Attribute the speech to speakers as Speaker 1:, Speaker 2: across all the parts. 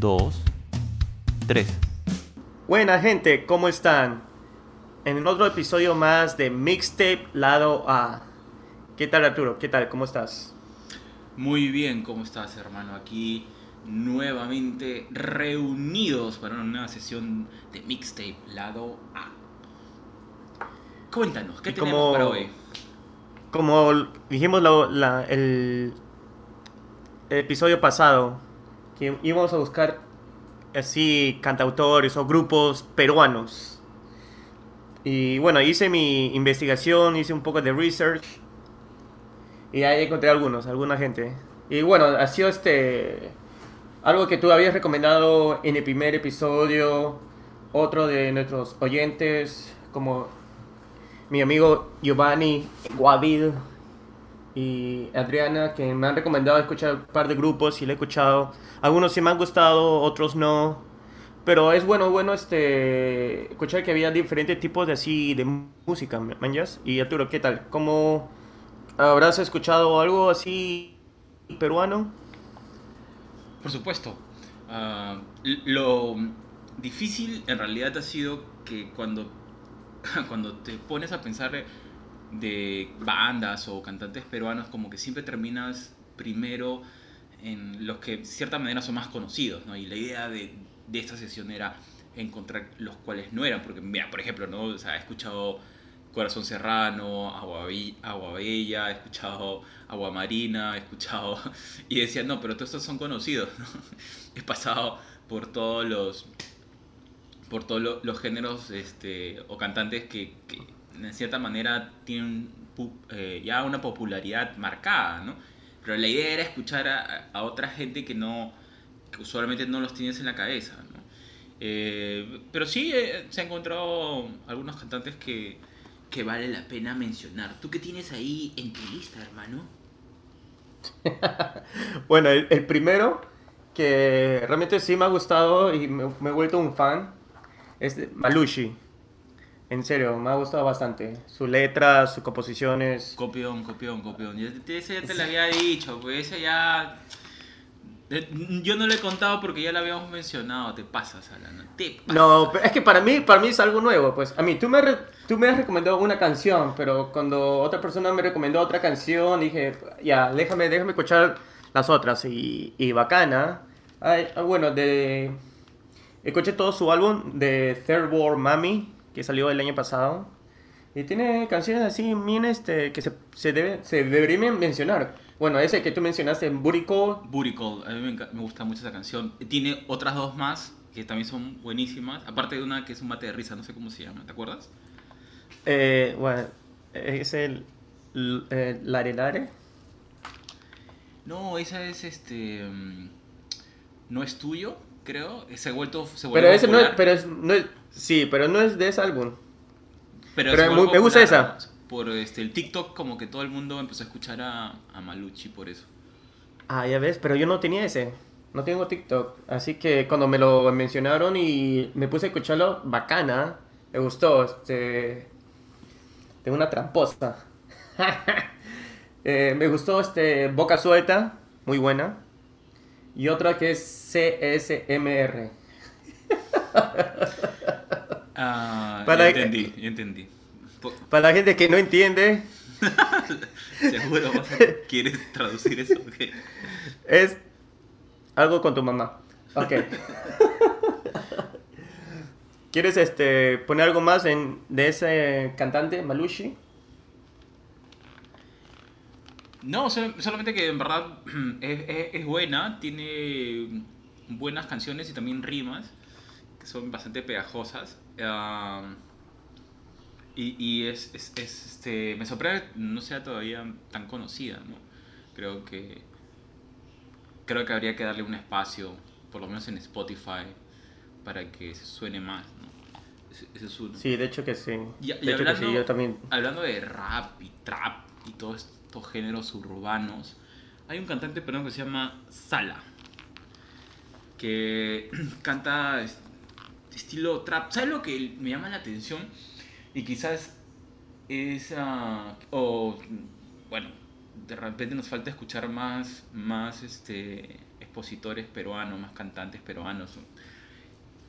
Speaker 1: 2, 3.
Speaker 2: Buena gente, ¿cómo están? En otro episodio más de Mixtape Lado A. ¿Qué tal Arturo? ¿Qué tal? ¿Cómo estás?
Speaker 1: Muy bien, ¿cómo estás hermano? Aquí nuevamente reunidos para una nueva sesión de Mixtape Lado A. Cuéntanos, ¿qué tenemos
Speaker 2: como,
Speaker 1: para hoy?
Speaker 2: Como dijimos la, la, el episodio pasado, que íbamos a buscar así cantautores o grupos peruanos. Y bueno, hice mi investigación, hice un poco de research y ahí encontré algunos, alguna gente. Y bueno, ha sido este algo que tú habías recomendado en el primer episodio, otro de nuestros oyentes como mi amigo Giovanni Guavid y Adriana que me han recomendado escuchar un par de grupos y le he escuchado. Algunos sí me han gustado, otros no. Pero es bueno, bueno este escuchar que había diferentes tipos de así de música. Y Arturo, ¿qué tal? ¿Cómo habrás escuchado algo así peruano?
Speaker 1: Por supuesto. Ah, lo difícil en realidad ha sido que cuando, cuando te pones a pensar de bandas o cantantes peruanos, como que siempre terminas primero en los que de cierta manera son más conocidos, ¿no? Y la idea de, de esta sesión era encontrar los cuales no eran, porque, mira, por ejemplo, ¿no? O sea, he escuchado Corazón Serrano, Agua, Agua Bella, he escuchado Agua Marina, he escuchado... Y decía, no, pero todos estos son conocidos, ¿no? He pasado por todos los... por todos lo- los géneros este, o cantantes que en cierta manera tienen eh, ya una popularidad marcada, ¿no? Pero la idea era escuchar a, a otra gente que no usualmente no los tienes en la cabeza, ¿no? Eh, pero sí eh, se han encontrado algunos cantantes que, que vale la pena mencionar. ¿Tú qué tienes ahí en tu lista, hermano?
Speaker 2: Bueno, el, primero que realmente sí me ha gustado y me, me he vuelto un fan es Malushi. En serio, me ha gustado bastante. Sus letras, sus composiciones.
Speaker 1: Copión, copión, copión. Ese ya te lo había dicho, pues ese ya... eh, Yo no lo he contado porque ya lo habíamos mencionado. Te pasas, Alan. Te pasas.
Speaker 2: No, pero es que para mí, para mí es algo nuevo. Pues a mí, tú me, tú me has recomendado una canción, pero cuando otra persona me recomendó otra canción, dije, ya, déjame, déjame escuchar las otras. Y, y bacana. Ay, ah, bueno, de... Escuché todo su álbum de Third World Mami, que salió el año pasado. Y tiene canciones así, bien, este, que se, se, debe, se deberían mencionar. Bueno, ese que tú mencionaste, Booty Call.
Speaker 1: Booty Call, a mí me, me gusta mucho esa canción. Tiene otras dos más que también son buenísimas. Aparte de una que es un mate de risa, no sé cómo se llama, ¿te acuerdas?
Speaker 2: Eh, bueno, es el L- eh, Lare Lare.
Speaker 1: No, esa es este. mm, No es tuyo, creo. Se ha vuelto. Se
Speaker 2: Pero ese no pero es, no es, sí, pero no es de ese álbum.
Speaker 1: pero
Speaker 2: pero me- me gusta esa.
Speaker 1: Por este, el TikTok, como que todo el mundo empezó a escuchar a, a Maluchi por eso.
Speaker 2: Ah, ya ves, pero yo no tenía ese. No tengo TikTok. Así que cuando me lo mencionaron y me puse a escucharlo, bacana. Me gustó. Este. Tengo una tramposa. Eh, me gustó este Boca Suelta, muy buena. Y otra que es CSMR.
Speaker 1: Ah,
Speaker 2: Para-
Speaker 1: ya entendí, ya entendí.
Speaker 2: Para la gente que no entiende,
Speaker 1: Seguro vas a- quieres traducir eso.
Speaker 2: es algo con tu mamá. Ok. ¿Quieres este, poner algo más en, de ese cantante, Malushi?
Speaker 1: No, sol- solamente que en verdad es, es- es buena, tiene buenas canciones y también rimas. que son bastante pegajosas. y y es, es- es, este, me sorprende que no sea todavía tan conocida, ¿no? Creo que, creo que habría que darle un espacio, por lo menos en Spotify, para que se suene más, ¿no? Ese, es uno.
Speaker 2: Sí, de hecho que sí.
Speaker 1: Y- y
Speaker 2: de hecho que
Speaker 1: hablando-
Speaker 2: sí, yo también.
Speaker 1: Hablando de rap y trap y todos estos géneros urbanos, hay un cantante peruano que se llama Sala, que canta est- estilo trap. ¿Sabes lo que me llama la atención? Y quizás es... o, bueno, de repente nos falta escuchar más, más este, expositores peruanos, más cantantes peruanos.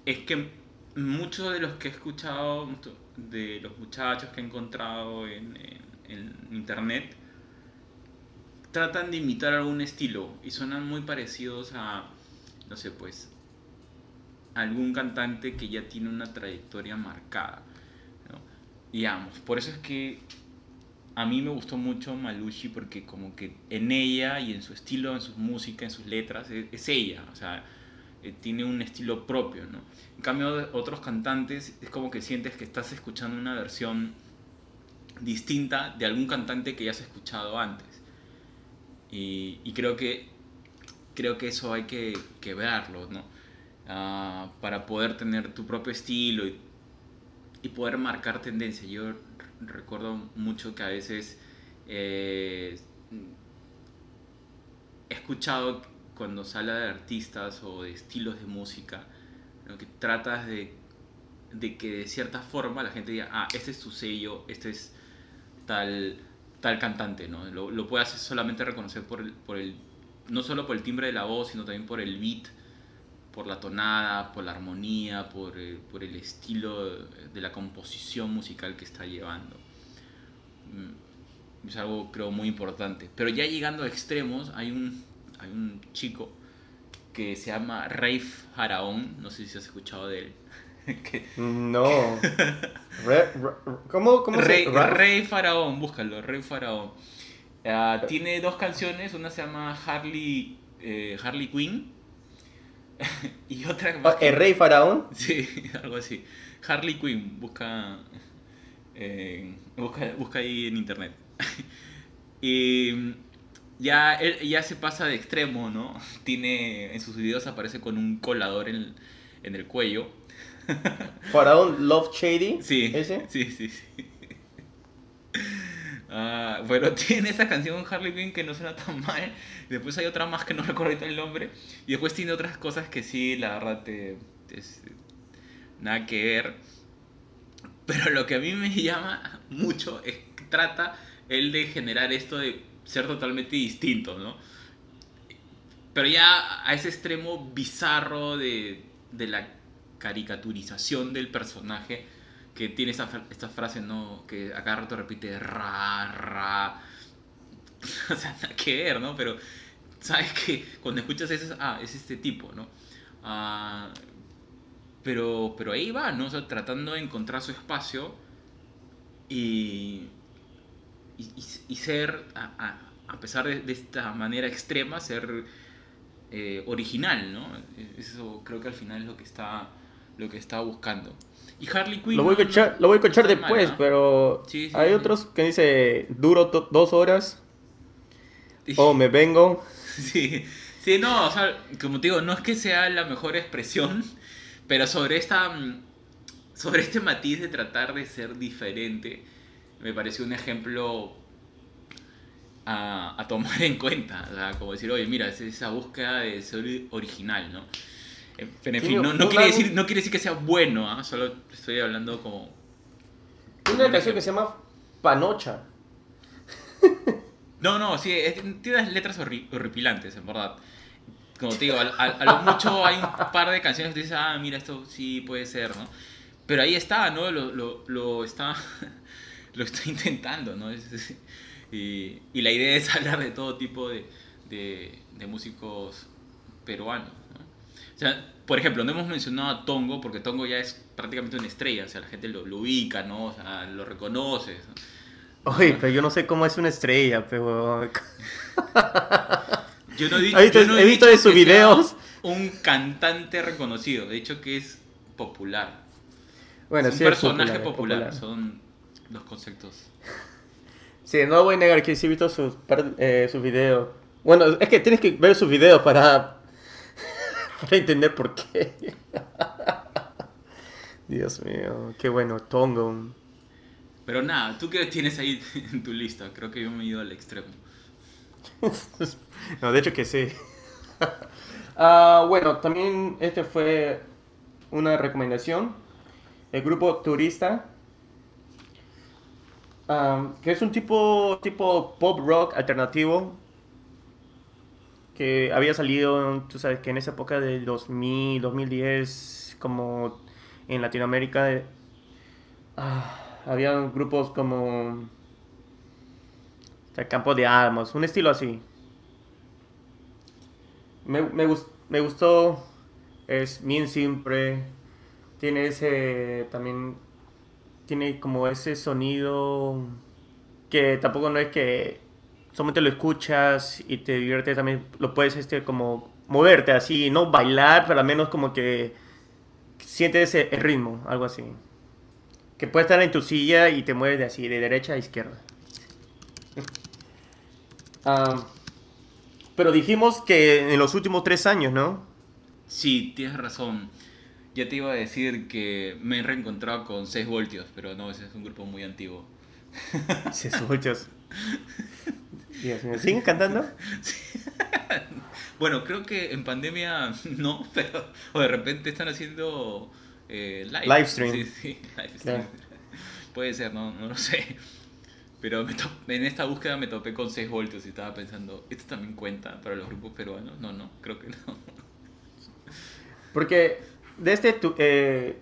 Speaker 1: Es que muchos de los que he escuchado, de los muchachos que he encontrado en, en- en internet, tratan de imitar algún estilo y suenan muy parecidos a, no sé, pues, algún cantante que ya tiene una trayectoria marcada. ¿no? Digamos, por eso es que a mí me gustó mucho Malushi porque como que en ella y en su estilo, en su música, en sus letras, es, es ella, o sea, eh, tiene un estilo propio, ¿no? En cambio, otros cantantes es como que sientes que estás escuchando una versión distinta de algún cantante que ya has escuchado antes. Y, creo que creo que eso hay que, que verlo, ¿no? Ah, para poder tener tu propio estilo y, poder marcar tendencia. Yo recuerdo mucho que a veces eh, he escuchado cuando se de artistas o de estilos de música, que tratas de, de que de cierta forma la gente diga, ah, este es tu sello, este es tal, tal cantante, ¿no? Lo, lo puedes solamente reconocer por el, por el, no solo por el timbre de la voz, sino también por el beat, por la tonada, por la armonía, por, eh, por el estilo de la composición musical que está llevando. Mm, Es algo creo muy importante. Pero ya llegando a extremos, hay un, hay un chico que se llama Rafe Haraón, no sé si has escuchado de él. que,
Speaker 2: No. Re- re- ¿Cómo, cómo
Speaker 1: Rey,
Speaker 2: se?
Speaker 1: Rey Faraón, búscalo, Rey Faraón. Ah, tiene dos canciones, una se llama Harley, eh, Harley Quinn y otra
Speaker 2: Ah, ¿El rey faraón?
Speaker 1: Sí, algo así. Harley Quinn, busca, eh, busca, busca ahí en internet. y ya, él ya se pasa de extremo, ¿no? Tiene, en sus videos aparece con un colador en, en el cuello.
Speaker 2: ¿Faraón Love Shady?
Speaker 1: Sí,
Speaker 2: ¿Ese?
Speaker 1: sí, sí, sí. Ah, bueno, tiene esa canción Harley Quinn que no suena tan mal. Después hay otra más que no recuerdo ahorita el nombre. Y después tiene otras cosas que sí, la verdad, te, es- nada que ver. Pero lo que a mí me llama mucho es que trata él de generar esto de ser totalmente distinto, ¿no? Pero ya a ese extremo bizarro de, de la caricaturización del personaje que tiene esa, esta frase, ¿no? Que a cada rato repite ra, ra. o sea, nada que ver, ¿no? Pero sabes que cuando escuchas eso, ah, es este tipo, ¿no? Ah, pero, pero ahí va, ¿no? O sea, tratando de encontrar su espacio y- y ser, a, a- a pesar de, de esta manera extrema, ser eh, original, ¿no? Eso creo que al final es lo que está, lo que está buscando. Y Harley Quinn...
Speaker 2: Lo voy a
Speaker 1: no-
Speaker 2: escuchar, lo voy a escuchar
Speaker 1: no está mal,
Speaker 2: después,
Speaker 1: ¿ah?
Speaker 2: pero
Speaker 1: Sí, sí,
Speaker 2: hay
Speaker 1: sí.
Speaker 2: otros que dice duro dos horas o me vengo.
Speaker 1: Sí, sí, no, o sea, como te digo, no es que sea la mejor expresión, pero sobre esta mm, sobre este matiz de tratar de ser diferente, me pareció un ejemplo a, a tomar en cuenta. O sea, como decir, oye, mira, es esa búsqueda de ser original, ¿no? Pero en
Speaker 2: Sí,
Speaker 1: fin, no, quiere decir, no quiere decir que sea bueno, ¿ah? solo estoy hablando como...
Speaker 2: Una canción que se llama Panocha.
Speaker 1: No, no, sí, es- tiene unas letras horri- horripilantes, en verdad. Como te digo, a, a- a lo mucho hay un par de canciones que dices, ah, mira, esto sí puede ser, ¿no? Pero ahí está, ¿no? Lo, lo, lo está, lo está intentando, ¿no? Es- es- y, y la idea es hablar de todo tipo de, de, de músicos peruanos, ¿no? O sea, por ejemplo, no hemos mencionado a Tongo, porque Tongo ya es prácticamente una estrella, o sea, la gente lo, lo ubica, ¿no? O sea, lo reconoce, ¿no?
Speaker 2: Oye, pero yo no sé cómo es una estrella, pero...
Speaker 1: Yo no,
Speaker 2: He visto-
Speaker 1: yo no
Speaker 2: he visto
Speaker 1: dicho
Speaker 2: de sus videos.
Speaker 1: Un cantante reconocido. De hecho, que es popular.
Speaker 2: Bueno,
Speaker 1: es un
Speaker 2: es
Speaker 1: personaje
Speaker 2: popular,
Speaker 1: popular,
Speaker 2: es popular.
Speaker 1: son los conceptos.
Speaker 2: Sí, no voy a negar que sí he visto sus, eh, sus videos. Bueno, es que tienes que ver sus videos para, para entender por qué. Dios mío, qué bueno, Tongo.
Speaker 1: Pero nada, ¿tú qué tienes ahí en tu lista? Creo que yo me he ido al extremo.
Speaker 2: No, de hecho que sí. Ah, bueno, también este fue una recomendación. El grupo Turista. ah, que es un tipo, tipo pop rock alternativo. Que había salido, tú sabes, que en esa época del 2000, 2010, como en Latinoamérica, eh, ah, había grupos como sea, Campo de Armas, un estilo así. Me, me, gus- me gustó, es bien simple, tiene ese también, tiene como ese sonido que tampoco no es que solamente lo escuchas y te diviertes, también lo puedes este como moverte así, no bailar, pero al menos como que sientes ese el ritmo, algo así. Que puedes estar en tu silla y te mueves de así, de derecha a izquierda. Ah, pero dijimos que en los últimos tres años, ¿no?
Speaker 1: Sí, tienes razón. Ya te iba a decir que me he reencontrado con 6 voltios, pero no, ese es un grupo muy antiguo.
Speaker 2: Se muchos. Dios mío, ¿siguen cantando?
Speaker 1: Bueno, creo que en pandemia no, pero o de repente están haciendo eh, live.
Speaker 2: Live stream.
Speaker 1: Sí, sí, live stream. Puede ser, no, no lo sé. Pero me to- en esta búsqueda me topé con 6 voltios y estaba pensando, ¿esto también cuenta para los grupos peruanos? No, no, creo que no.
Speaker 2: Porque de este, tu- eh,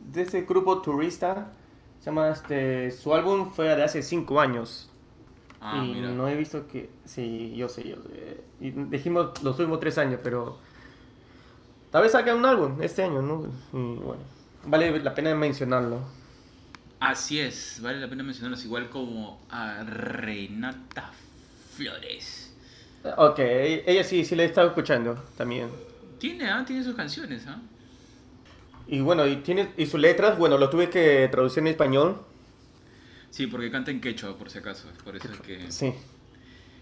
Speaker 2: de este grupo turista, se llama este, su álbum fue de hace cinco años.
Speaker 1: Ah,
Speaker 2: y
Speaker 1: mira.
Speaker 2: no he visto que, sí, yo sé, yo sé. Y dijimos tres años, pero tal vez saque un álbum este año, ¿no? Y bueno, vale la pena mencionarlo.
Speaker 1: Así es, vale la pena mencionarlos igual como a Renata Flores.
Speaker 2: Ok, ella sí, sí la he estado escuchando también.
Speaker 1: Tiene, ah, tiene sus canciones, ¿ah?
Speaker 2: Y bueno, y tiene y sus letras, bueno, lo tuve que traducir en español.
Speaker 1: Sí, porque canta en quechua, por si acaso. Por eso es que.
Speaker 2: Sí.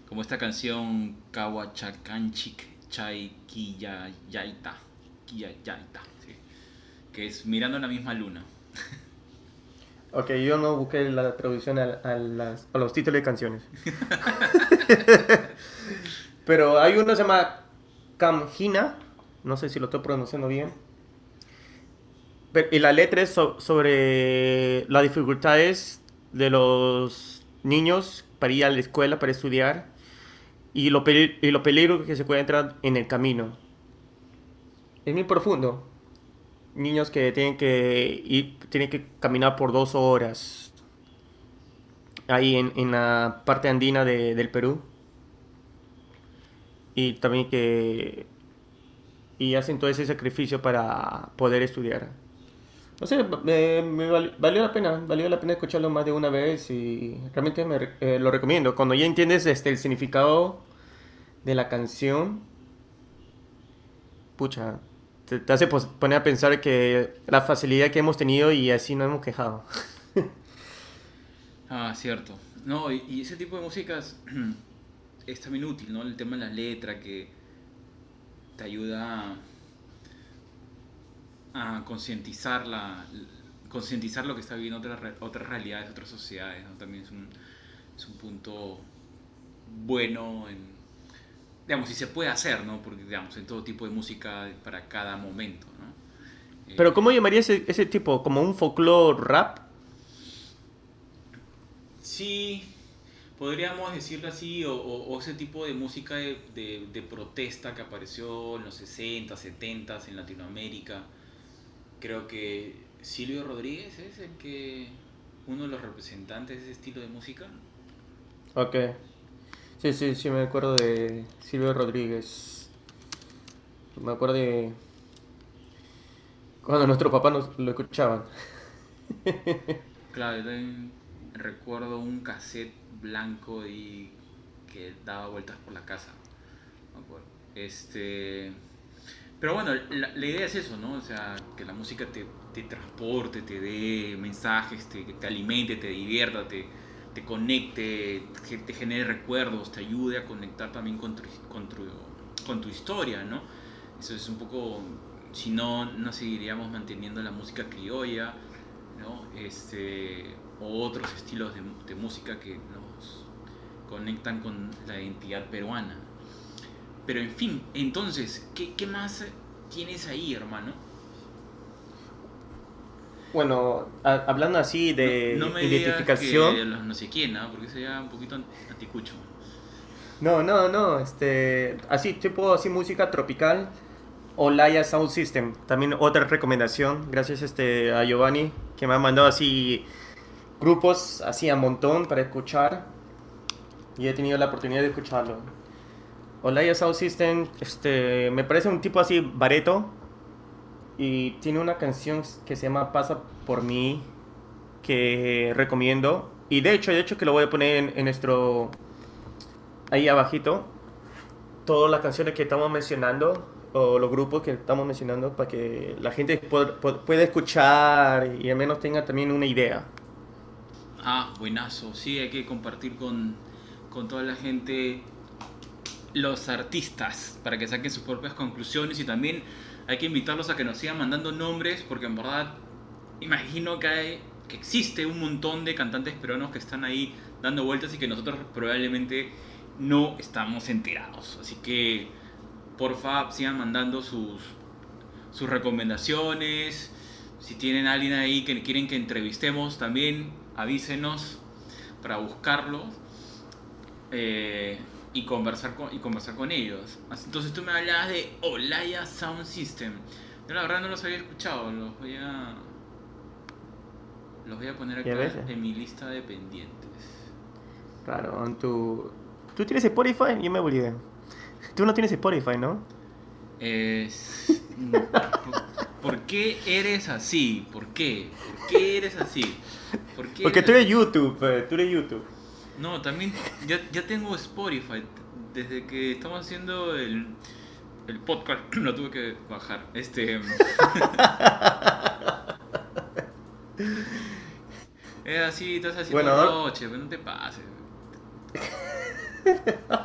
Speaker 1: Como esta canción Kawachakanchik Chay Kiyayaita. Kiyayaita, sí. Que es Mirando la misma luna.
Speaker 2: Ok, yo no busqué la traducción a, a las- a los títulos de canciones. Pero hay uno que se llama Kamhina, no sé si lo estoy pronunciando bien. Pero- y la letra es so- sobre las dificultades de los niños para ir a la escuela, para estudiar, y lo, y peligro que se entrar en el camino. Es muy profundo. Niños que tienen que ir, tienen que caminar por dos horas ahí en, en la parte andina de- del Perú. Y también que y hacen todo ese sacrificio para poder estudiar. No sé, me, me val- valió la pena, valió la pena escucharlo más de una vez y realmente me eh, lo recomiendo. Cuando ya entiendes este, el significado de la canción, pucha, te, hace pos- poner a pensar que la facilidad que hemos tenido y así no hemos quejado.
Speaker 1: Ah, cierto. No, y, y ese tipo de músicas es también útil, ¿no? El tema de la letra que te ayuda a, a concientizar la concientizar lo que está viviendo otras otras realidades, otras sociedades, ¿no? También es un, es un punto bueno en digamos, si se puede hacer, ¿no? Porque digamos, en todo tipo de música para cada momento, ¿no? Eh,
Speaker 2: Pero ¿cómo llamaría ese, ese tipo? ¿Como un folclore rap?
Speaker 1: Sí, podríamos decirlo así, o, o- o ese tipo de música de, de- de protesta que apareció en los 60, 70 en Latinoamérica. Creo que Silvio Rodríguez es el que uno de los representantes de ese estilo de música.
Speaker 2: Ok. Sí, sí, sí, me acuerdo de Silvio Rodríguez. Me acuerdo de cuando nuestros papás nos lo escuchaban.
Speaker 1: Claro, yo también recuerdo un cassette blanco y que daba vueltas por la casa. me acuerdo. Este, Pero bueno, la, idea es eso, ¿no? O sea, que la música te, te transporte, te dé mensajes, te, te alimente, te divierta, te, te conecte, que te genere recuerdos, te ayude a conectar también con tu, con tu, con tu historia, ¿no? Eso es un poco, si no, no seguiríamos manteniendo la música criolla, ¿no? Este, o otros estilos de, de música que nos conectan con la identidad peruana. Pero en fin, entonces, ¿qué, qué más tienes ahí, hermano?
Speaker 2: Bueno, a- hablando así de
Speaker 1: no, no me
Speaker 2: identificación.
Speaker 1: digas que los no sé quién, ¿ah? porque sería un poquito anticucho.
Speaker 2: No, no, no, este, así tipo así música tropical. Olaya Sound System, también otra recomendación, gracias este a Giovanni que me ha mandado así grupos así a montón para escuchar y he tenido la oportunidad de escucharlo. Olaya Sound System, este, me parece un tipo así bareto y tiene una canción que se llama Pasa por mí que recomiendo y de hecho, de hecho que lo voy a poner en, nuestro ahí abajito todas las canciones que estamos mencionando o los grupos que estamos mencionando para que la gente pu- pu- pueda escuchar y al menos tenga también una idea.
Speaker 1: Ah, buenazo. Sí, hay que compartir con, con toda la gente los artistas para que saquen sus propias conclusiones y también hay que invitarlos a que nos sigan mandando nombres porque en verdad imagino que, hay, que existe un montón de cantantes peruanos que están ahí dando vueltas y que nosotros probablemente no estamos enterados. Así que porfa sigan mandando sus, sus recomendaciones. Si tienen alguien ahí que quieren que entrevistemos, también avísenos para buscarlos eh, y, conversar con, y conversar con ellos. Entonces tú me hablabas de Olaya Sound System. Yo la verdad no los había escuchado, los voy a... Los voy a poner
Speaker 2: ¿Y a
Speaker 1: acá en mi lista de pendientes.
Speaker 2: Claro, en tu... ¿Tú tienes Spotify? Yo me olvidé. Tú no tienes Spotify, ¿no?
Speaker 1: Es... ¿Por qué eres así? ¿Por qué? ¿Por qué eres así? ¿Por qué
Speaker 2: Porque
Speaker 1: eres
Speaker 2: tú eres? YouTube, eh, tú eres YouTube.
Speaker 1: No, también ya, ya tengo Spotify. Desde que estamos haciendo el, el podcast, lo tuve que bajar. Este. es así, estás haciendo
Speaker 2: Bueno,
Speaker 1: noche, pero no te pases.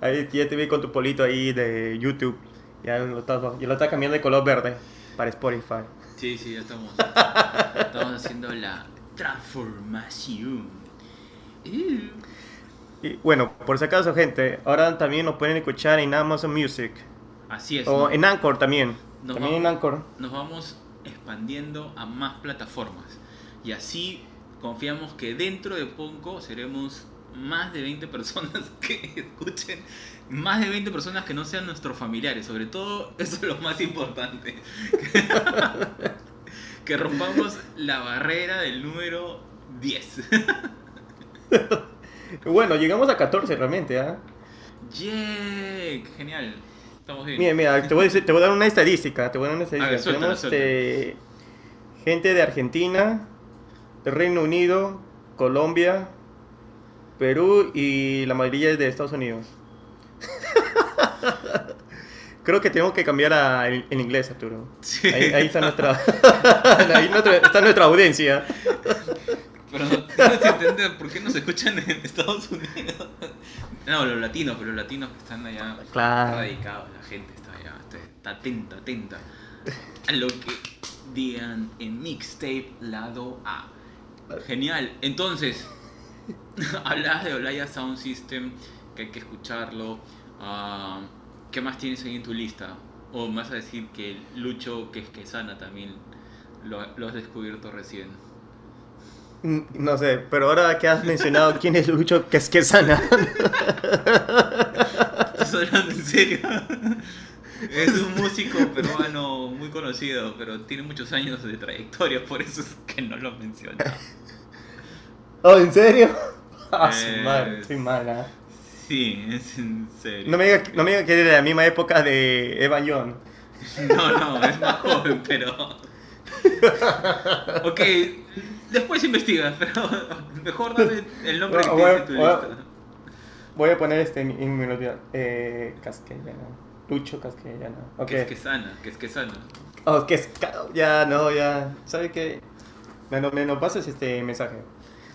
Speaker 2: Ahí ya te vi con tu polito ahí de YouTube. Ya lo estás, ya lo estás cambiando de color verde para Spotify.
Speaker 1: Sí, sí, ya estamos. estamos haciendo la transformación.
Speaker 2: Y bueno, por si acaso, gente, ahora también nos pueden escuchar en Amazon Music.
Speaker 1: Así es.
Speaker 2: O
Speaker 1: ¿no?
Speaker 2: en Anchor también.
Speaker 1: Nos
Speaker 2: también en
Speaker 1: vamos-
Speaker 2: Anchor.
Speaker 1: nos vamos expandiendo a más plataformas. Y así confiamos que dentro de poco seremos más de 20 personas que escuchen, más de 20 personas que no sean nuestros familiares. Sobre todo, eso es lo más importante. que rompamos la barrera del número 10.
Speaker 2: Bueno, llegamos a 14 realmente, ¿ah?
Speaker 1: ¡Yay! Genial. Estamos bien.
Speaker 2: Mira, mira, te voy, a decir- te voy a dar una estadística. Te voy a dar una estadística.
Speaker 1: ver, suéltala,
Speaker 2: Tenemos este, gente de Argentina, Reino Unido, Colombia, Perú y la mayoría de Estados Unidos. Creo que tenemos que cambiar a, en, en inglés, Arturo.
Speaker 1: Sí.
Speaker 2: Ahí, ahí está nuestra, ahí nuestra- está nuestra audiencia.
Speaker 1: Pero no tienes que entender por qué nos escuchan en Estados Unidos. No, los latinos, pero los latinos que están allá
Speaker 2: Claro.
Speaker 1: radicados, la gente está allá, está, atenta, atenta a lo que digan en mixtape lado A. Genial. Entonces, hablabas de Olaya Sound System, que hay que escucharlo. Ah, ¿Qué más tienes ahí en tu lista? O me vas a decir que Lucho, que es Quesana, también lo, lo has descubierto recién.
Speaker 2: Mm, No sé, pero ahora que has mencionado quién es Lucho Quesquesana,
Speaker 1: ¿Estás hablando en serio? Es un músico peruano muy conocido, pero tiene muchos años de trayectoria, por eso es que no lo menciona.
Speaker 2: ¿Oh, en serio? Ah,
Speaker 1: Eh,
Speaker 2: madre, estoy mala.
Speaker 1: Sí, es en serio.
Speaker 2: No me diga no me diga que es de la misma época de Evan John.
Speaker 1: No, no, es más joven, pero. Ok, después investigas, pero mejor dame el nombre que
Speaker 2: Bueno,
Speaker 1: tienes en tu
Speaker 2: bueno,
Speaker 1: lista.
Speaker 2: Voy a poner este en mi melodía. Eh, Casquellana. Lucho Castellana. Ok.
Speaker 1: Que es que sana, que es que sana.
Speaker 2: Oh, que es... Ya, no, ya. ¿Sabe qué? Me, no- me nos pasas este mensaje.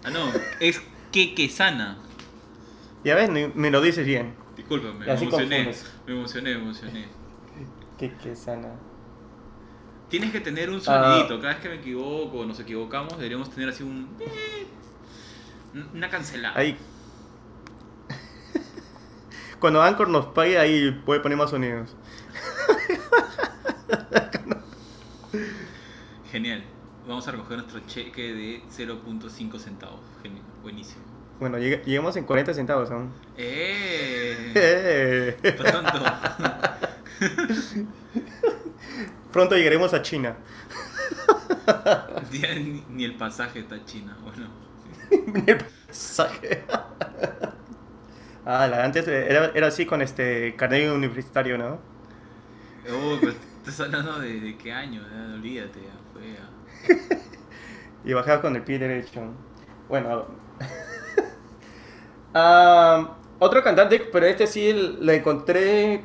Speaker 1: Ah, no, es que que sana.
Speaker 2: Ya ves, me lo dices bien.
Speaker 1: Discúlpame, me emocioné. Me emocioné, me emocioné.
Speaker 2: Que, que sana.
Speaker 1: Tienes que tener un
Speaker 2: Ah.
Speaker 1: sonidito. Cada vez que me equivoco o nos equivocamos, deberíamos tener así un. Una cancelada.
Speaker 2: Ahí. Cuando Anchor nos pague, ahí puede poner más sonidos.
Speaker 1: Genial. Vamos a recoger nuestro cheque de 0.5 centavos. Genial. Buenísimo.
Speaker 2: Bueno, lleg- llegamos en 40 centavos aún.
Speaker 1: ¡Eh!
Speaker 2: Eh.
Speaker 1: Pronto
Speaker 2: llegaremos a China.
Speaker 1: Ni, ni el pasaje está China. Bueno.
Speaker 2: El pasaje. Ah, la- antes era, era así con este carnet universitario, ¿no?
Speaker 1: Oh, pero estás hablando de, de qué año. Olvídate, ya fue. ya.
Speaker 2: Y bajaba con el pie derecho. Bueno. Ah, otro cantante, pero este sí lo encontré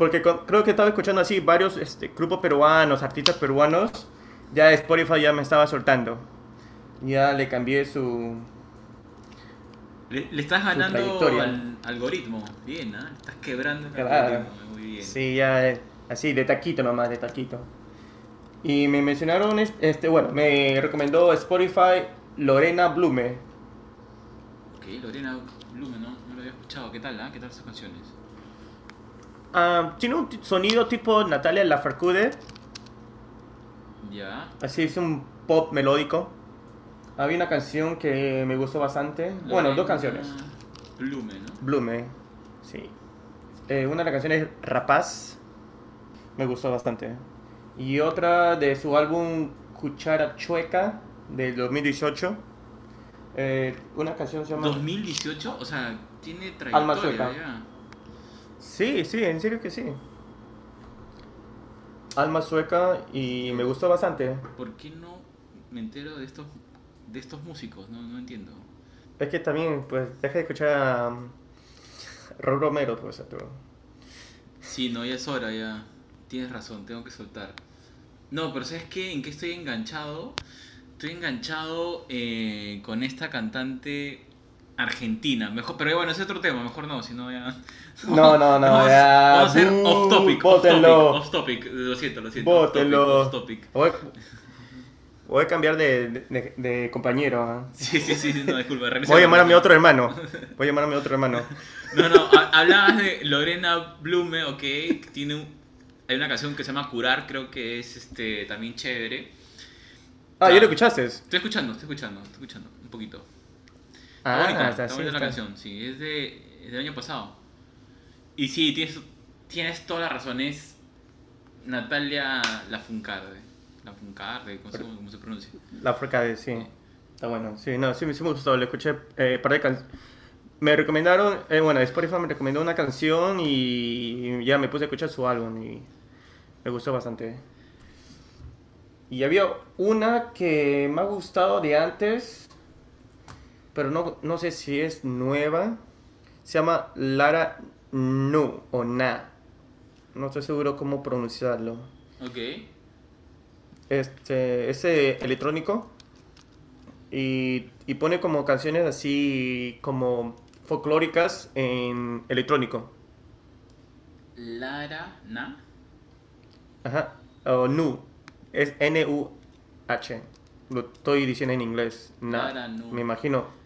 Speaker 2: porque creo que estaba escuchando así varios este, grupos peruanos, artistas peruanos. Ya Spotify ya me estaba soltando. Ya le cambié su...
Speaker 1: Le, le estás ganando al algoritmo. Bien, ¿ah? Estás quebrando el
Speaker 2: Claro.
Speaker 1: algoritmo. Muy bien.
Speaker 2: Sí, ya eh, así, de taquito nomás, de taquito. Y me mencionaron, es- este, bueno, me recomendó Spotify Lorena Blume.
Speaker 1: Ok, Lorena Blume, ¿no? No lo había escuchado. ¿Qué tal, ah? ¿Qué tal sus canciones?
Speaker 2: Ah, tiene un sonido tipo Natalia Lafourcade.
Speaker 1: Ya.
Speaker 2: Así es un pop melódico. Había una canción que me gustó bastante. Bueno, dos canciones.
Speaker 1: Blume, ¿no?
Speaker 2: Blume, sí. Eh, una de las canciones Rapaz. Me gustó bastante. Y otra de su álbum Cuchara Chueca del 2018. Eh, una canción se llama...
Speaker 1: 2018, o sea, tiene
Speaker 2: Alma
Speaker 1: trayectoria
Speaker 2: sueca.
Speaker 1: ya.
Speaker 2: Sí, sí, en serio que sí. Alma sueca y me gustó bastante.
Speaker 1: ¿Por qué no me entero de estos de estos músicos? No, no entiendo.
Speaker 2: Es que también, pues, deja de escuchar a um, Raúl Romero, pues, a tu-
Speaker 1: Sí, no, ya es hora, ya. Tienes razón, tengo que soltar. No, pero ¿sabes qué? ¿En qué estoy enganchado? Estoy enganchado eh, con esta cantante argentina. Mejor, pero bueno, ese es otro tema, mejor no, si no ya...
Speaker 2: No, no, no,
Speaker 1: vamos,
Speaker 2: ya,
Speaker 1: vamos a hacer
Speaker 2: bu,
Speaker 1: off topic,
Speaker 2: bótenlo.
Speaker 1: off topic, lo siento, lo siento. off topic,
Speaker 2: Bótelo.
Speaker 1: off topic.
Speaker 2: Voy, a cambiar de, de- de compañero. ¿ah?
Speaker 1: Sí, sí, sí, no, disculpa.
Speaker 2: Voy a llamar a mi otro hermano. Voy a llamar a mi otro hermano.
Speaker 1: No, no, ha- hablabas de Lorena Blume, ok, que tiene un- hay una canción que se llama Curar, creo que es este también chévere.
Speaker 2: Ah, ¿ya lo escuchaste?
Speaker 1: Estoy escuchando, estoy escuchando, estoy escuchando un poquito.
Speaker 2: Ah,
Speaker 1: bonita,
Speaker 2: está
Speaker 1: bonita la
Speaker 2: está.
Speaker 1: canción, sí, es, de, es del año pasado. Y sí, tienes, tienes toda la razón, es Natalia Lafuncarde. Lafuncarde, ¿cómo, se- cómo se pronuncia?
Speaker 2: La Forca de sí. Está bueno. Sí, no, sí, sí me gustó. Le escuché eh, par de can- Me recomendaron, eh, bueno, Spotify me recomendó una canción y ya me puse a escuchar su álbum y me gustó bastante. Y había una que me ha gustado de antes, pero no, no sé si es nueva. Se llama Lara Nu o Na. No estoy seguro cómo pronunciarlo.
Speaker 1: Ok.
Speaker 2: Este, es eh, electrónico y, y pone como canciones así como folclóricas en electrónico.
Speaker 1: Lara, ¿na?
Speaker 2: Ajá. O Nu. Es N-U-H. Lo estoy diciendo en inglés. Na.
Speaker 1: Lara Nu.
Speaker 2: Me imagino.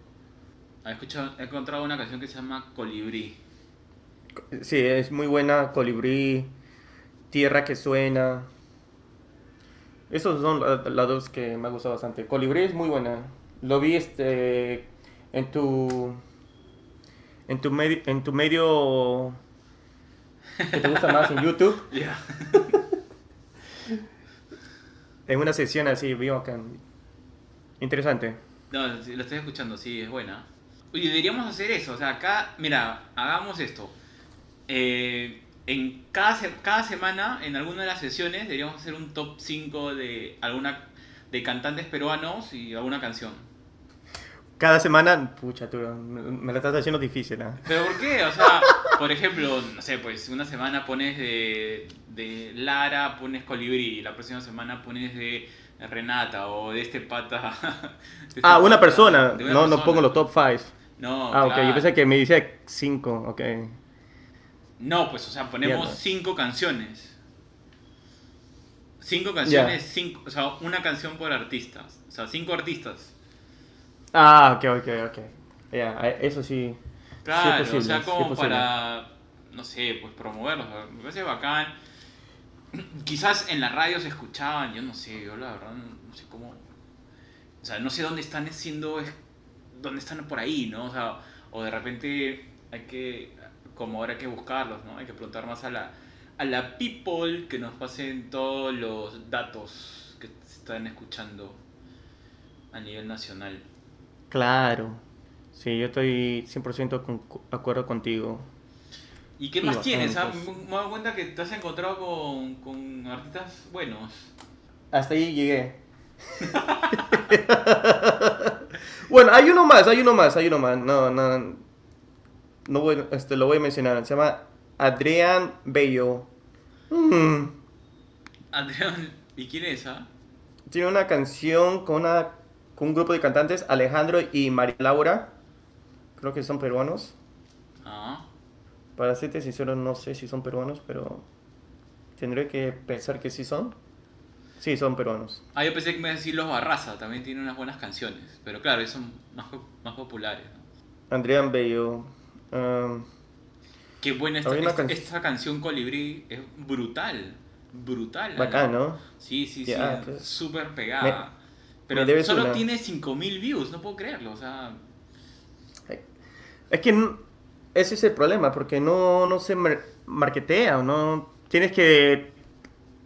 Speaker 1: He, escuchado, he encontrado una canción que se llama Colibrí.
Speaker 2: Sí, es muy buena. Colibrí. Tierra que suena. Esos son la- las dos que me ha gustado bastante. Colibrí es muy buena. Lo vi este en tu en tu medio en tu medio que te gusta más en YouTube
Speaker 1: Ya.
Speaker 2: en una sesión así vi acá. Interesante.
Speaker 1: No, lo estoy escuchando, sí, es buena. Oye, deberíamos hacer eso. O sea, acá, mira, hagamos esto. Eh, en cada, cada semana, en alguna de las sesiones, deberíamos hacer un top 5 de alguna de cantantes peruanos y alguna canción.
Speaker 2: Cada semana, pucha, tú, me me la estás haciendo difícil, ¿ah?
Speaker 1: ¿Pero por qué? O sea, por ejemplo, no sé, pues una semana pones de, de Lara, pones Colibrí, la próxima semana pones de Renata o de este pata. de este
Speaker 2: Ah, una
Speaker 1: pata,
Speaker 2: persona.
Speaker 1: una
Speaker 2: No, no
Speaker 1: persona.
Speaker 2: pongo los top 5.
Speaker 1: No,
Speaker 2: Ah, ok.
Speaker 1: claro.
Speaker 2: Yo pensé que me dice 5. Ok.
Speaker 1: No, pues, o sea, ponemos
Speaker 2: Mierda.
Speaker 1: cinco canciones. Cinco canciones, cinco, o sea, una canción por artistas. O sea, cinco artistas.
Speaker 2: Ah, ok, ok, ok. Ya, eh, eso sí.
Speaker 1: Claro,
Speaker 2: posible,
Speaker 1: o sea,
Speaker 2: sí
Speaker 1: como para, no sé, pues promoverlos. Me parece bacán. Quizás en la radio se escuchaban, yo no sé, yo la verdad no, no sé cómo. O sea, no sé dónde están haciendo, es- dónde están por ahí, ¿no? O sea, o de repente hay que, como ahora hay que buscarlos, ¿no? Hay que preguntar más a la, a la people que nos pasen todos los datos que se están escuchando a nivel nacional.
Speaker 2: Claro. Sí, yo estoy 100% con- de acuerdo contigo.
Speaker 1: ¿Y qué
Speaker 2: Y
Speaker 1: más tienes? ah?
Speaker 2: pues.
Speaker 1: Me dado cuenta que te has encontrado con, con artistas buenos.
Speaker 2: Hasta ahí llegué. bueno, hay uno más, hay uno más, hay uno más. No, no. No voy, este, lo voy a mencionar. Se llama Adrián Bello. Mm.
Speaker 1: Adrián, ¿y quién es? Ah?
Speaker 2: Tiene una canción con, una, con un grupo de cantantes, Alejandro y María Laura. Creo que son peruanos.
Speaker 1: Ah,
Speaker 2: Para serte sincero, no sé si son peruanos, pero tendré que pensar que sí son. Sí, son peruanos.
Speaker 1: Ah, yo pensé que me iba a decir Los Barraza, también tiene unas buenas canciones. Pero claro, son más, más populares. ¿no?
Speaker 2: Adrián Bello. um,
Speaker 1: Qué buena esta, esta,
Speaker 2: can-
Speaker 1: esta canción Colibrí, es brutal. Brutal.
Speaker 2: bacán, ¿no?
Speaker 1: Sí, sí, sí,
Speaker 2: pues.
Speaker 1: súper pegada. Pero
Speaker 2: me
Speaker 1: solo
Speaker 2: una.
Speaker 1: tiene 5000 views, no puedo creerlo. O sea,
Speaker 2: Es que ese es el problema, porque no, no se mar- marketea, no tienes que...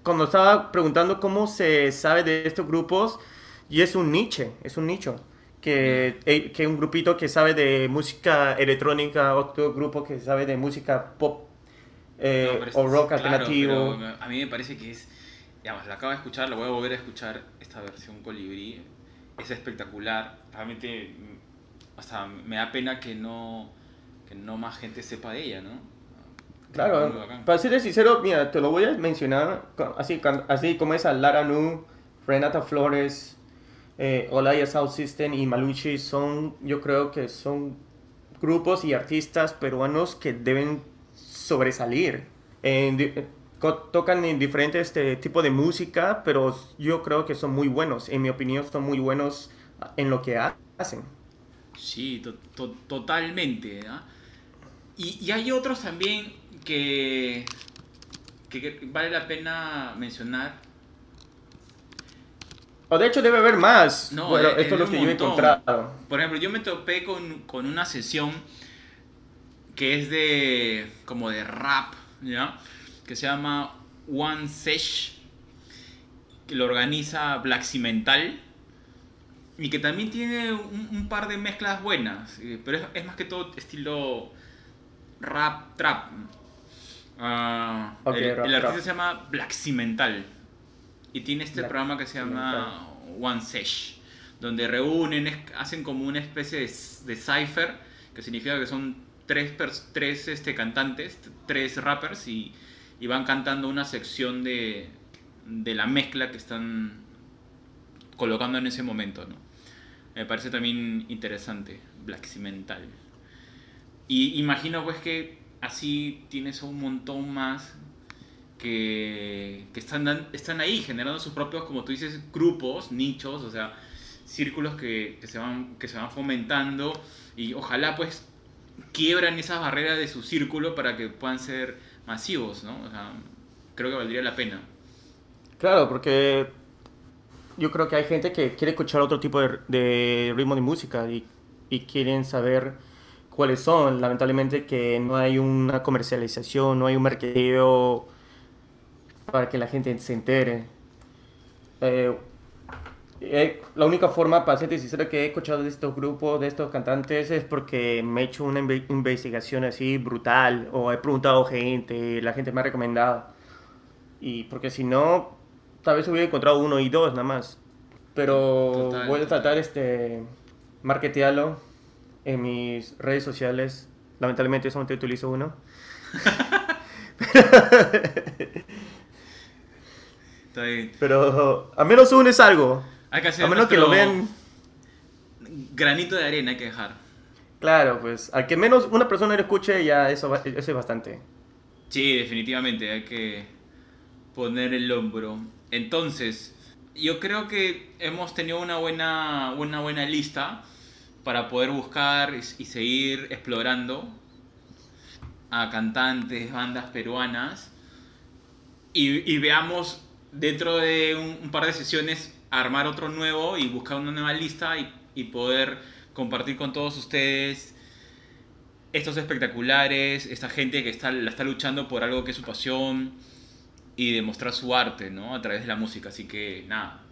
Speaker 2: Cuando estaba preguntando cómo se sabe de estos grupos, y es un nicho, es un nicho. Que, eh, que un grupito que sabe de música electrónica, otro grupo que sabe de música pop eh,
Speaker 1: No,
Speaker 2: o
Speaker 1: es-
Speaker 2: rock
Speaker 1: claro,
Speaker 2: alternativo.
Speaker 1: pero a mí me parece que es. Digamos, la acabo de escuchar, la voy a volver a escuchar esta versión colibrí. Es espectacular. Realmente, mm, hasta me da pena que no, que no más gente sepa de ella, ¿no?
Speaker 2: Claro, para ser sincero, mira, te lo voy a mencionar así, así como esa Lara Nu, Renata Flores, eh, Olaya South System y Maluchi son, yo creo que son grupos y artistas peruanos que deben sobresalir. Eh, tocan en diferentes este, tipos de música, pero yo creo que son muy buenos. En mi opinión, son muy buenos en lo que ha- hacen.
Speaker 1: Sí, to- to- totalmente. ¿ah? Y, y hay otros también que, que, que vale la pena mencionar.
Speaker 2: O de hecho, debe haber más.
Speaker 1: No,
Speaker 2: bueno,
Speaker 1: eh,
Speaker 2: esto es lo que yo he encontrado.
Speaker 1: Por ejemplo, yo me topé con, con una sesión que es de como de rap, ¿ya? Que se llama One Sesh, que lo organiza Black Cimental y que también tiene un, un par de mezclas buenas, eh, pero es, es más que todo estilo rap, trap. Ah, el, artista se llama Black Cimental y tiene este
Speaker 2: Black
Speaker 1: programa que se llama One Sesh, donde reúnen, hacen como una especie de, de cipher, que significa que son tres, tres este, cantantes, tres rappers, y, y van cantando una sección de, de la mezcla que están colocando en ese momento. ¿no? Me parece también interesante, Black Cimental. Y imagino pues que así tienes un montón más que, que están, están ahí generando sus propios, como tú dices, grupos, nichos, o sea, círculos que, que se, van, que se van fomentando y ojalá pues quiebran esas barreras de su círculo para que puedan ser masivos, ¿no? Creo que valdría la pena.
Speaker 2: Claro, porque yo creo que hay gente que quiere escuchar otro tipo de, de ritmo de música y, y quieren saber cuáles son. Lamentablemente que no hay una comercialización, no hay un mercadeo para que la gente se entere. Eh, eh, la única forma, para ser sincero, que he escuchado de estos grupos, de estos cantantes, es porque me he hecho una inve- investigación así brutal o he preguntado a gente, la gente me ha recomendado. Y porque si no, tal vez hubiera encontrado uno y dos nada más. Pero
Speaker 1: Total,
Speaker 2: voy a
Speaker 1: total.
Speaker 2: tratar este marketearlo en mis redes sociales Lamentablemente solamente utilizo uno.
Speaker 1: Está bien.
Speaker 2: Pero al menos uno es algo.
Speaker 1: Hay que hacer
Speaker 2: A menos que lo vean.
Speaker 1: Granito de arena hay que dejar.
Speaker 2: Claro, pues al que menos una persona lo escuche, ya eso, eso es bastante.
Speaker 1: Sí, definitivamente, hay que poner el hombro. Entonces, yo creo que hemos tenido una buena, una buena lista para poder buscar y, seguir explorando a cantantes, bandas peruanas y, y veamos dentro de un, un par de sesiones armar otro nuevo y buscar una nueva lista y, y poder compartir con todos ustedes estos espectaculares, esta gente que está, la está luchando por algo que es su pasión y demostrar su arte, ¿no? A través de la música. Así que, nada,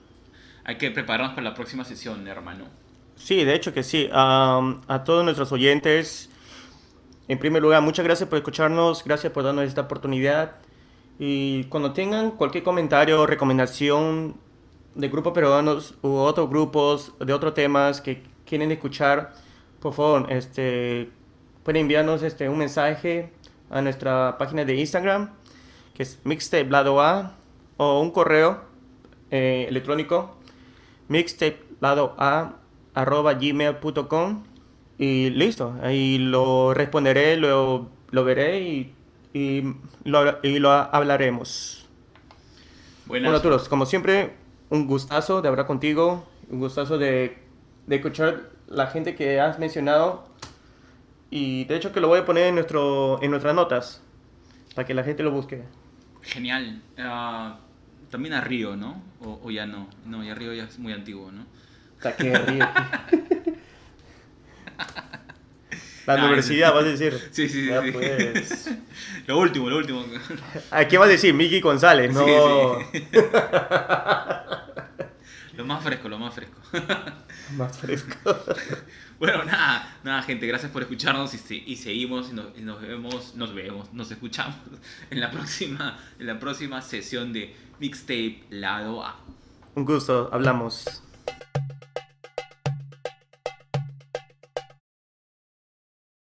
Speaker 1: hay que prepararnos para la próxima sesión, hermano.
Speaker 2: Sí, de hecho que sí. Am, a todos nuestros oyentes, en primer lugar, muchas gracias por escucharnos, gracias por darnos esta oportunidad. Y cuando tengan cualquier comentario o recomendación de grupos peruanos u otros grupos de otros temas que quieren escuchar, por favor, este, pueden enviarnos este, un mensaje a nuestra página de Instagram, que es mixtape lado A, o un correo eh, electrónico mixtape lado a arroba gmail.com y listo, ahí lo responderé, lo, lo veré y, y lo, y lo hablaremos.
Speaker 1: Buenas.
Speaker 2: Bueno, Arturos, como siempre, un gustazo de hablar contigo, un gustazo de, de escuchar la gente que has mencionado y de hecho que lo voy a poner en, nuestro, en nuestras notas para que la gente lo busque.
Speaker 1: Genial. Ah, también a Río, ¿no? O, o ya no. No, ya Río ya es muy antiguo, ¿no?
Speaker 2: La universidad, vas a decir.
Speaker 1: Sí, sí, sí.
Speaker 2: Ya,
Speaker 1: sí.
Speaker 2: pues.
Speaker 1: Lo último, lo último.
Speaker 2: ¿A quién vas a decir? Miki González, no.
Speaker 1: Sí, sí. Lo más fresco, lo más fresco.
Speaker 2: Más fresco.
Speaker 1: Bueno, nada, nada, gente, gracias por escucharnos y, se- y seguimos y nos, y nos vemos, nos vemos, nos escuchamos en la próxima, en la próxima sesión de Mixtape Lado A.
Speaker 2: Un gusto, hablamos.